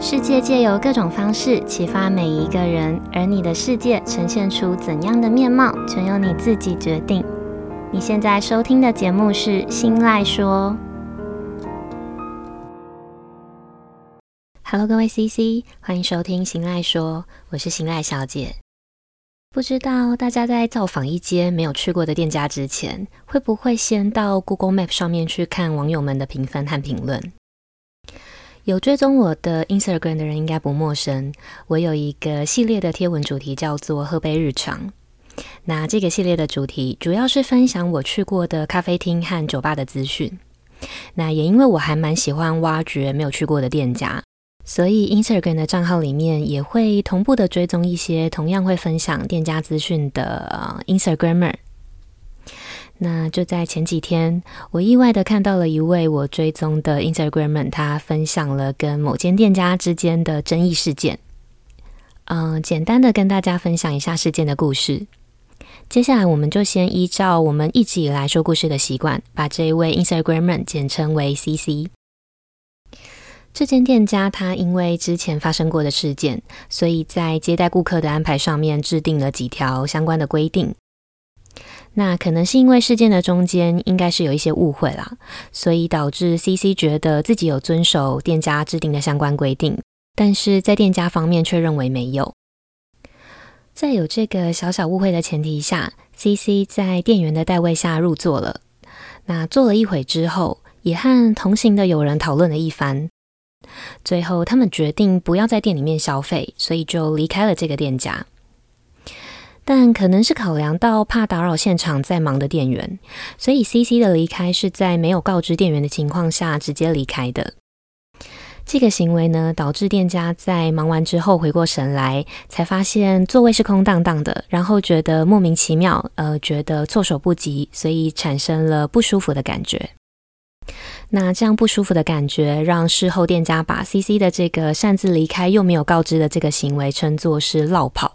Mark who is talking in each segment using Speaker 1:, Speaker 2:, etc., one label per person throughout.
Speaker 1: 世界借由各种方式启发每一个人，而你的世界呈现出怎样的面貌，全由你自己决定。你现在收听的节目是《新赖说》。Hello，各位 CC，欢迎收听《新赖说》，我是新赖小姐。不知道大家在造访一间没有去过的店家之前，会不会先到 Google Map 上面去看网友们的评分和评论？有追踪我的 Instagram 的人应该不陌生，我有一个系列的贴文主题叫做“喝杯日常”。那这个系列的主题主要是分享我去过的咖啡厅和酒吧的资讯。那也因为我还蛮喜欢挖掘没有去过的店家，所以 Instagram 的账号里面也会同步的追踪一些同样会分享店家资讯的 Instagramer。那就在前几天，我意外的看到了一位我追踪的 Instagram，他分享了跟某间店家之间的争议事件。嗯，简单的跟大家分享一下事件的故事。接下来，我们就先依照我们一直以来说故事的习惯，把这一位 Instagram 简称为 CC。这间店家他因为之前发生过的事件，所以在接待顾客的安排上面制定了几条相关的规定。那可能是因为事件的中间应该是有一些误会啦，所以导致 CC 觉得自己有遵守店家制定的相关规定，但是在店家方面却认为没有。在有这个小小误会的前提下，CC 在店员的带位下入座了。那坐了一会之后，也和同行的友人讨论了一番，最后他们决定不要在店里面消费，所以就离开了这个店家。但可能是考量到怕打扰现场在忙的店员，所以 CC 的离开是在没有告知店员的情况下直接离开的。这个行为呢，导致店家在忙完之后回过神来，才发现座位是空荡荡的，然后觉得莫名其妙，呃，觉得措手不及，所以产生了不舒服的感觉。那这样不舒服的感觉，让事后店家把 CC 的这个擅自离开又没有告知的这个行为称作是落跑。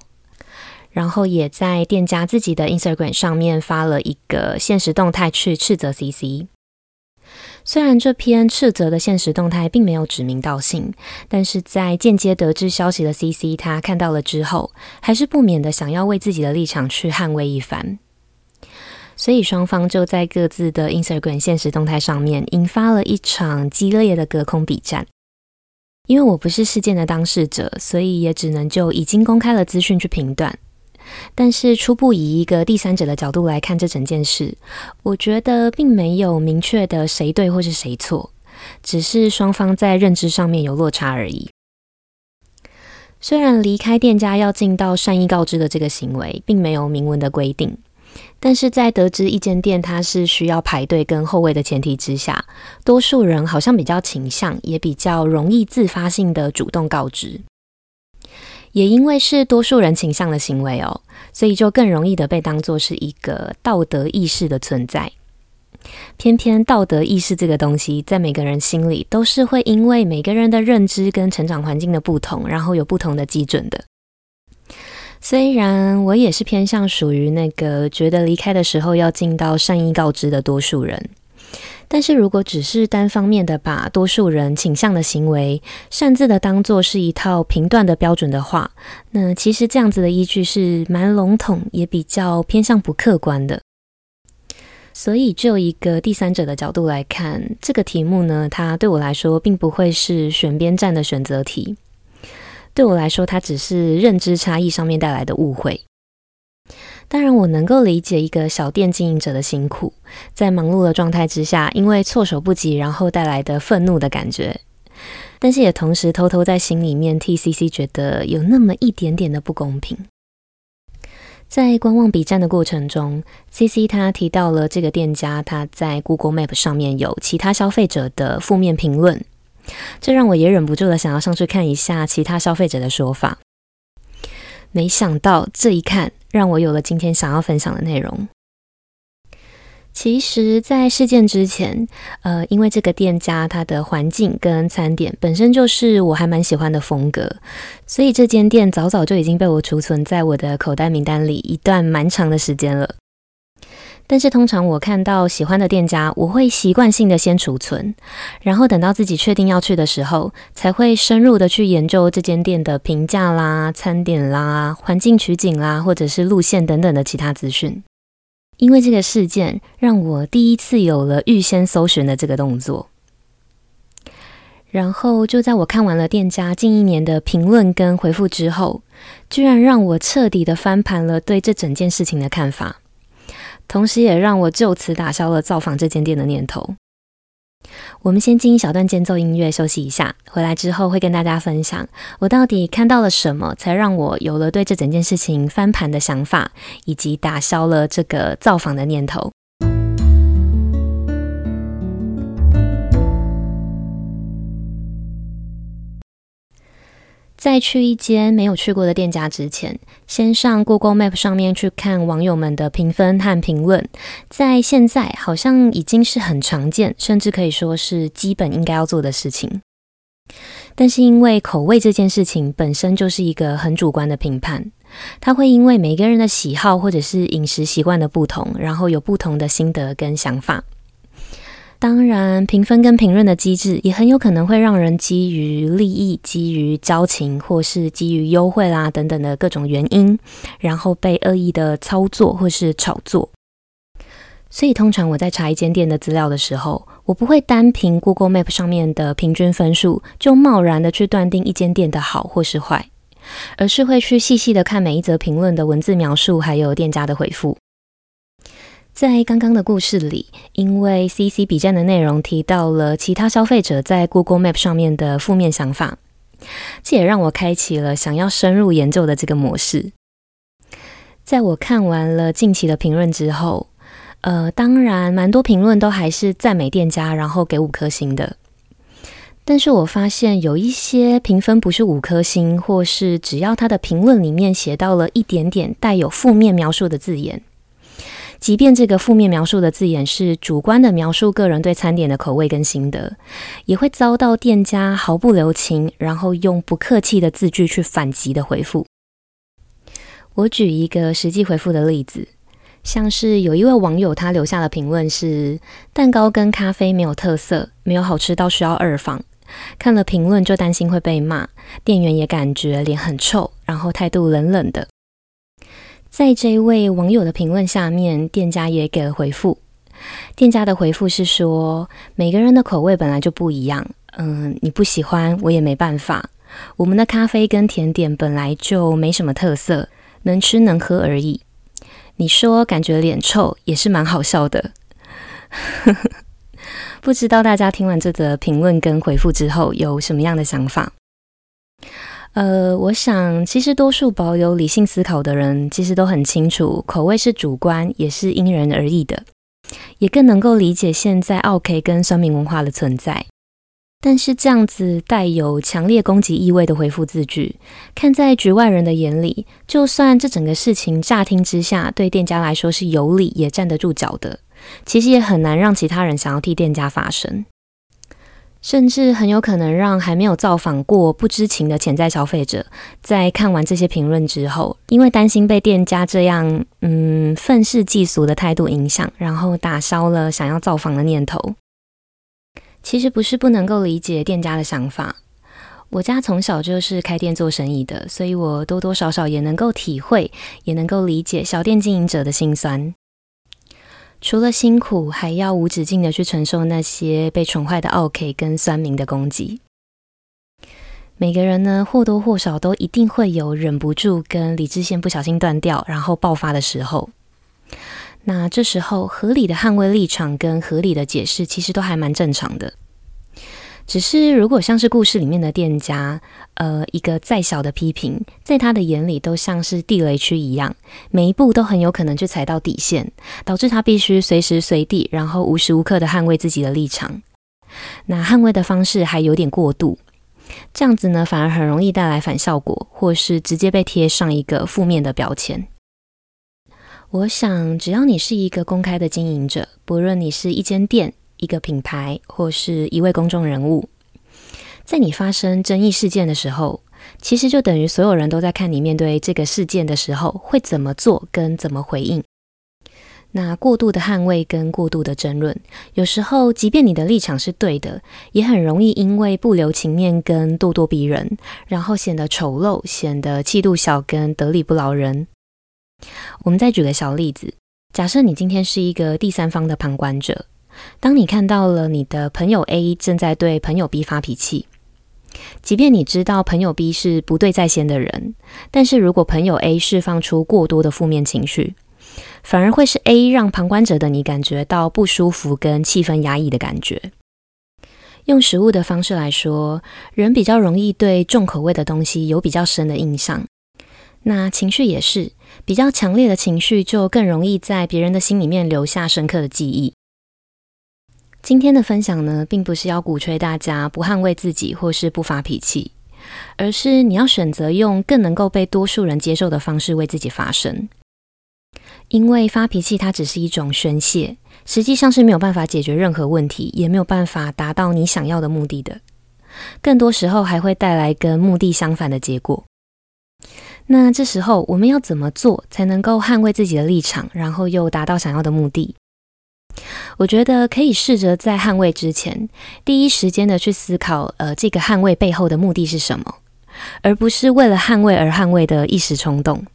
Speaker 1: 然后也在店家自己的 Instagram 上面发了一个限时动态去斥责 CC。虽然这篇斥责的限时动态并没有指名道姓，但是在间接得知消息的 CC，他看到了之后，还是不免的想要为自己的立场去捍卫一番。所以双方就在各自的 Instagram 限时动态上面引发了一场激烈的隔空笔战。因为我不是事件的当事者，所以也只能就已经公开了资讯去评断。但是初步以一个第三者的角度来看这整件事，我觉得并没有明确的谁对或是谁错，只是双方在认知上面有落差而已。虽然离开店家要尽到善意告知的这个行为，并没有明文的规定，但是在得知一间店它是需要排队跟候位的前提之下，多数人好像比较倾向，也比较容易自发性的主动告知。也因为是多数人倾向的行为哦，所以就更容易的被当作是一个道德意识的存在。偏偏道德意识这个东西，在每个人心里都是会因为每个人的认知跟成长环境的不同，然后有不同的基准的。虽然我也是偏向属于那个觉得离开的时候要尽到善意告知的多数人。但是如果只是单方面的把多数人倾向的行为擅自的当做是一套评断的标准的话，那其实这样子的依据是蛮笼统，也比较偏向不客观的。所以就一个第三者的角度来看，这个题目呢，它对我来说并不会是选边站的选择题。对我来说，它只是认知差异上面带来的误会。当然，我能够理解一个小店经营者的辛苦，在忙碌的状态之下，因为措手不及，然后带来的愤怒的感觉。但是也同时偷偷在心里面替 CC 觉得有那么一点点的不公平。在观望笔战的过程中，CC 他提到了这个店家他在 Google Map 上面有其他消费者的负面评论，这让我也忍不住的想要上去看一下其他消费者的说法。没想到这一看，让我有了今天想要分享的内容。其实，在事件之前，呃，因为这个店家它的环境跟餐点本身就是我还蛮喜欢的风格，所以这间店早早就已经被我储存在我的口袋名单里一段蛮长的时间了。但是通常我看到喜欢的店家，我会习惯性的先储存，然后等到自己确定要去的时候，才会深入的去研究这间店的评价啦、餐点啦、环境取景啦，或者是路线等等的其他资讯。因为这个事件，让我第一次有了预先搜寻的这个动作。然后就在我看完了店家近一年的评论跟回复之后，居然让我彻底的翻盘了对这整件事情的看法，同时也让我就此打消了造访这间店的念头。我们先进一小段间奏音乐休息一下，回来之后会跟大家分享我到底看到了什么，才让我有了对这整件事情翻盘的想法，以及打消了这个造访的念头。在去一间没有去过的店家之前，先上 Google Map 上面去看网友们的评分和评论，在现在好像已经是很常见，甚至可以说是基本应该要做的事情。但是因为口味这件事情本身就是一个很主观的评判，它会因为每个人的喜好或者是饮食习惯的不同，然后有不同的心得跟想法。当然，评分跟评论的机制也很有可能会让人基于利益、基于交情，或是基于优惠啦等等的各种原因，然后被恶意的操作或是炒作。所以，通常我在查一间店的资料的时候，我不会单凭 Google Map 上面的平均分数就贸然的去断定一间店的好或是坏，而是会去细细的看每一则评论的文字描述，还有店家的回复。在刚刚的故事里，因为 CC 笔战的内容提到了其他消费者在 Google Map 上面的负面想法，这也让我开启了想要深入研究的这个模式。在我看完了近期的评论之后，呃，当然蛮多评论都还是赞美店家，然后给五颗星的。但是我发现有一些评分不是五颗星，或是只要他的评论里面写到了一点点带有负面描述的字眼。即便这个负面描述的字眼是主观的描述个人对餐点的口味跟心得，也会遭到店家毫不留情，然后用不客气的字句去反击的回复。我举一个实际回复的例子，像是有一位网友他留下的评论是：蛋糕跟咖啡没有特色，没有好吃到需要二访。看了评论就担心会被骂，店员也感觉脸很臭，然后态度冷冷的。在这一位网友的评论下面，店家也给了回复。店家的回复是说，每个人的口味本来就不一样，嗯，你不喜欢我也没办法。我们的咖啡跟甜点本来就没什么特色，能吃能喝而已。你说感觉脸臭也是蛮好笑的。不知道大家听完这则评论跟回复之后有什么样的想法？呃，我想，其实多数保有理性思考的人，其实都很清楚，口味是主观，也是因人而异的，也更能够理解现在奥 K 跟酸民文化的存在。但是，这样子带有强烈攻击意味的回复字句，看在局外人的眼里，就算这整个事情乍听之下对店家来说是有理，也站得住脚的，其实也很难让其他人想要替店家发声。甚至很有可能让还没有造访过、不知情的潜在消费者，在看完这些评论之后，因为担心被店家这样嗯愤世嫉俗的态度影响，然后打消了想要造访的念头。其实不是不能够理解店家的想法，我家从小就是开店做生意的，所以我多多少少也能够体会，也能够理解小店经营者的心酸。除了辛苦，还要无止境的去承受那些被宠坏的 OK 跟酸民的攻击。每个人呢，或多或少都一定会有忍不住跟理智线不小心断掉，然后爆发的时候。那这时候，合理的捍卫立场跟合理的解释，其实都还蛮正常的。只是，如果像是故事里面的店家，呃，一个再小的批评，在他的眼里都像是地雷区一样，每一步都很有可能去踩到底线，导致他必须随时随地，然后无时无刻的捍卫自己的立场。那捍卫的方式还有点过度，这样子呢，反而很容易带来反效果，或是直接被贴上一个负面的标签。我想，只要你是一个公开的经营者，不论你是一间店，一个品牌或是一位公众人物，在你发生争议事件的时候，其实就等于所有人都在看你面对这个事件的时候会怎么做跟怎么回应。那过度的捍卫跟过度的争论，有时候即便你的立场是对的，也很容易因为不留情面跟咄咄逼人，然后显得丑陋，显得气度小跟得理不饶人。我们再举个小例子，假设你今天是一个第三方的旁观者，当你看到了你的朋友 A 正在对朋友 B 发脾气，即便你知道朋友 B 是不对在先的人，但是如果朋友 A 释放出过多的负面情绪，反而会是 A 让旁观者的你感觉到不舒服跟气氛压抑的感觉。用食物的方式来说，人比较容易对重口味的东西有比较深的印象。那情绪也是，比较强烈的情绪就更容易在别人的心里面留下深刻的记忆。今天的分享呢，并不是要鼓吹大家不捍卫自己或是不发脾气，而是你要选择用更能够被多数人接受的方式为自己发声。因为发脾气，它只是一种宣泄，实际上是没有办法解决任何问题，也没有办法达到你想要的目的的。更多时候还会带来跟目的相反的结果。那这时候我们要怎么做才能够捍卫自己的立场，然后又达到想要的目的？我觉得可以试着在捍卫之前，第一时间的去思考，呃，这个捍卫背后的目的是什么，而不是为了捍卫而捍卫的一时冲动。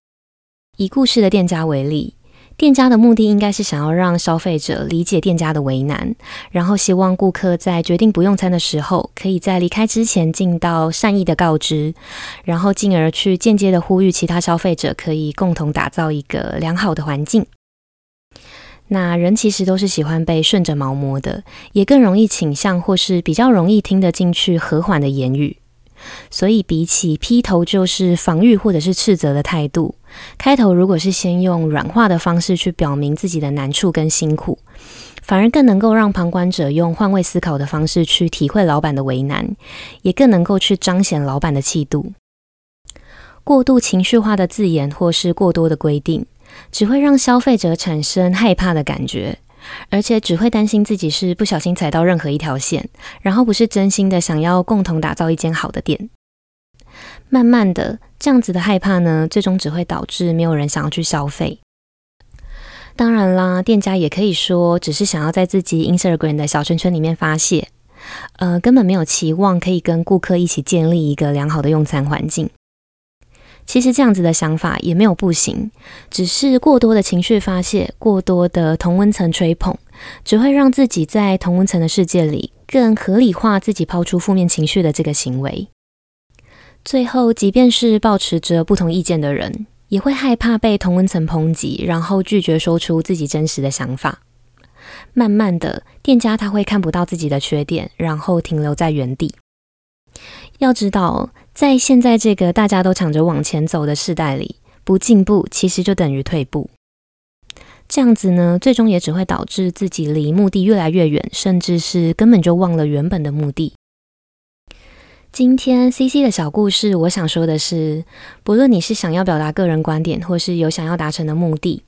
Speaker 1: 以故事的店家为例，店家的目的应该是想要让消费者理解店家的为难，然后希望顾客在决定不用餐的时候，可以在离开之前尽到善意的告知，然后进而去间接的呼吁其他消费者可以共同打造一个良好的环境。那人其实都是喜欢被顺着毛摸的，也更容易倾向或是比较容易听得进去和缓的言语。所以，比起劈头就是防御或者是斥责的态度，开头如果是先用软化的方式去表明自己的难处跟辛苦，反而更能够让旁观者用换位思考的方式去体会老板的为难，也更能够去彰显老板的气度。过度情绪化的字眼或是过多的规定，只会让消费者产生害怕的感觉。而且只会担心自己是不小心踩到任何一条线，然后不是真心的想要共同打造一间好的店。慢慢的，这样子的害怕呢，最终只会导致没有人想要去消费。当然啦，店家也可以说只是想要在自己 Instagram 的小圈圈里面发泄，呃，根本没有期望可以跟顾客一起建立一个良好的用餐环境。其实这样子的想法也没有不行，只是过多的情绪发泄，过多的同温层吹捧，只会让自己在同温层的世界里更合理化自己抛出负面情绪的这个行为。最后，即便是抱持着不同意见的人，也会害怕被同温层抨击，然后拒绝说出自己真实的想法。慢慢的，店家他会看不到自己的缺点，然后停留在原地。要知道，在现在这个大家都抢着往前走的时代里，不进步其实就等于退步。这样子呢，最终也只会导致自己离目的越来越远，甚至是根本就忘了原本的目的。今天 CC 的小故事，我想说的是，不论你是想要表达个人观点，或是有想要达成的目的，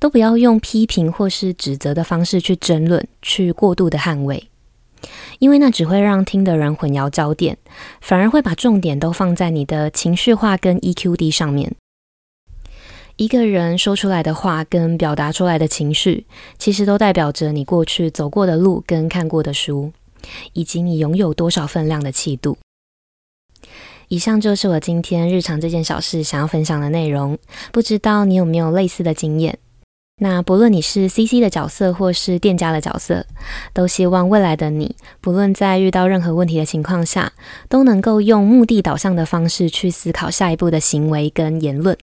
Speaker 1: 都不要用批评或是指责的方式去争论，去过度的捍卫。因为那只会让听的人混淆焦点，反而会把重点都放在你的情绪化跟 EQ 低上面。一个人说出来的话跟表达出来的情绪，其实都代表着你过去走过的路跟看过的书，以及你拥有多少分量的气度。以上就是我今天日常这件小事想要分享的内容，不知道你有没有类似的经验？那不论你是 CC 的角色或是店家的角色，都希望未来的你，不论在遇到任何问题的情况下，都能够用目的导向的方式去思考下一步的行为跟言论。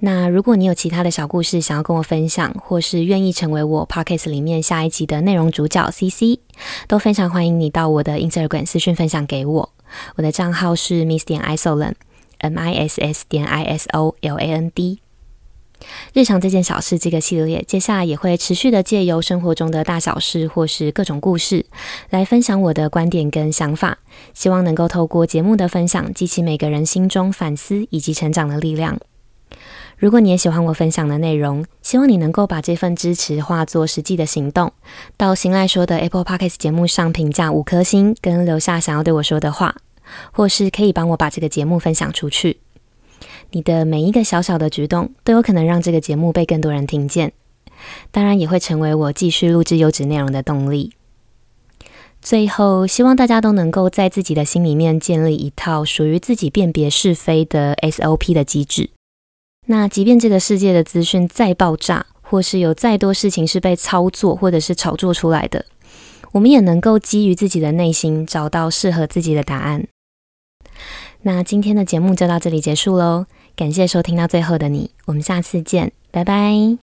Speaker 1: 那如果你有其他的小故事想要跟我分享，或是愿意成为我 Podcast 里面下一集的内容主角 CC，都非常欢迎你到我的 Instagram 私讯分享给我。我的账号是 Miss 点 Isoland，M I S S 点 I S O L A N D。日常这件小事这个系列，接下来也会持续的借由生活中的大小事或是各种故事，来分享我的观点跟想法，希望能够透过节目的分享，激起每个人心中反思以及成长的力量。如果你也喜欢我分享的内容，希望你能够把这份支持化作实际的行动，到新赖说的 Apple Podcast 节目上评价五颗星，跟留下想要对我说的话，或是可以帮我把这个节目分享出去。你的每一个小小的举动，都有可能让这个节目被更多人听见。当然也会成为我继续录制优质内容的动力。最后，希望大家都能够在自己的心里面建立一套属于自己辨别是非的 SOP 的机制。那即便这个世界的资讯再爆炸，或是有再多事情是被操作或者是炒作出来的，我们也能够基于自己的内心找到适合自己的答案。那今天的节目就到这里结束喽，感谢收听到最后的你，我们下次见，拜拜。